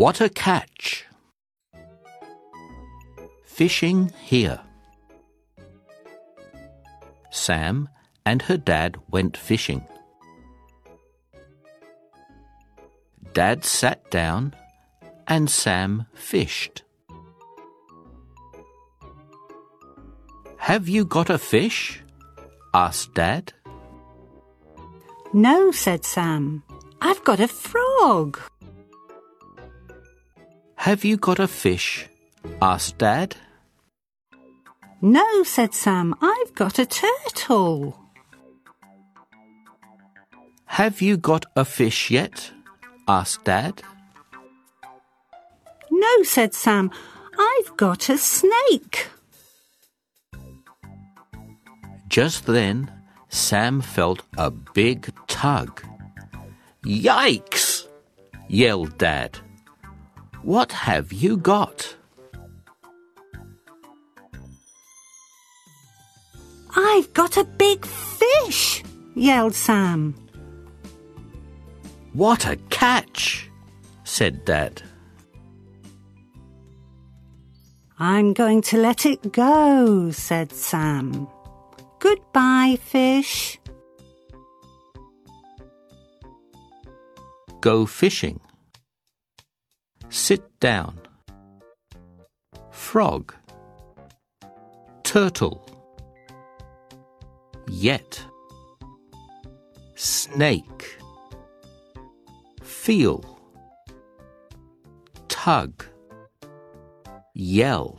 What a catch! Fishing here. Sam and her dad went fishing. Dad sat down and Sam fished. Have you got a fish? asked Dad. No, said Sam. I've got a frog. Have you got a fish? asked Dad. No, said Sam. I've got a turtle. Have you got a fish yet? asked Dad. No, said Sam. I've got a snake. Just then, Sam felt a big tug. Yikes! yelled Dad. What have you got? I've got a big fish, yelled Sam. What a catch! said Dad. I'm going to let it go, said Sam. Goodbye, fish. Go fishing. Sit down. Frog. Turtle. Yet. Snake. Feel. Tug. Yell.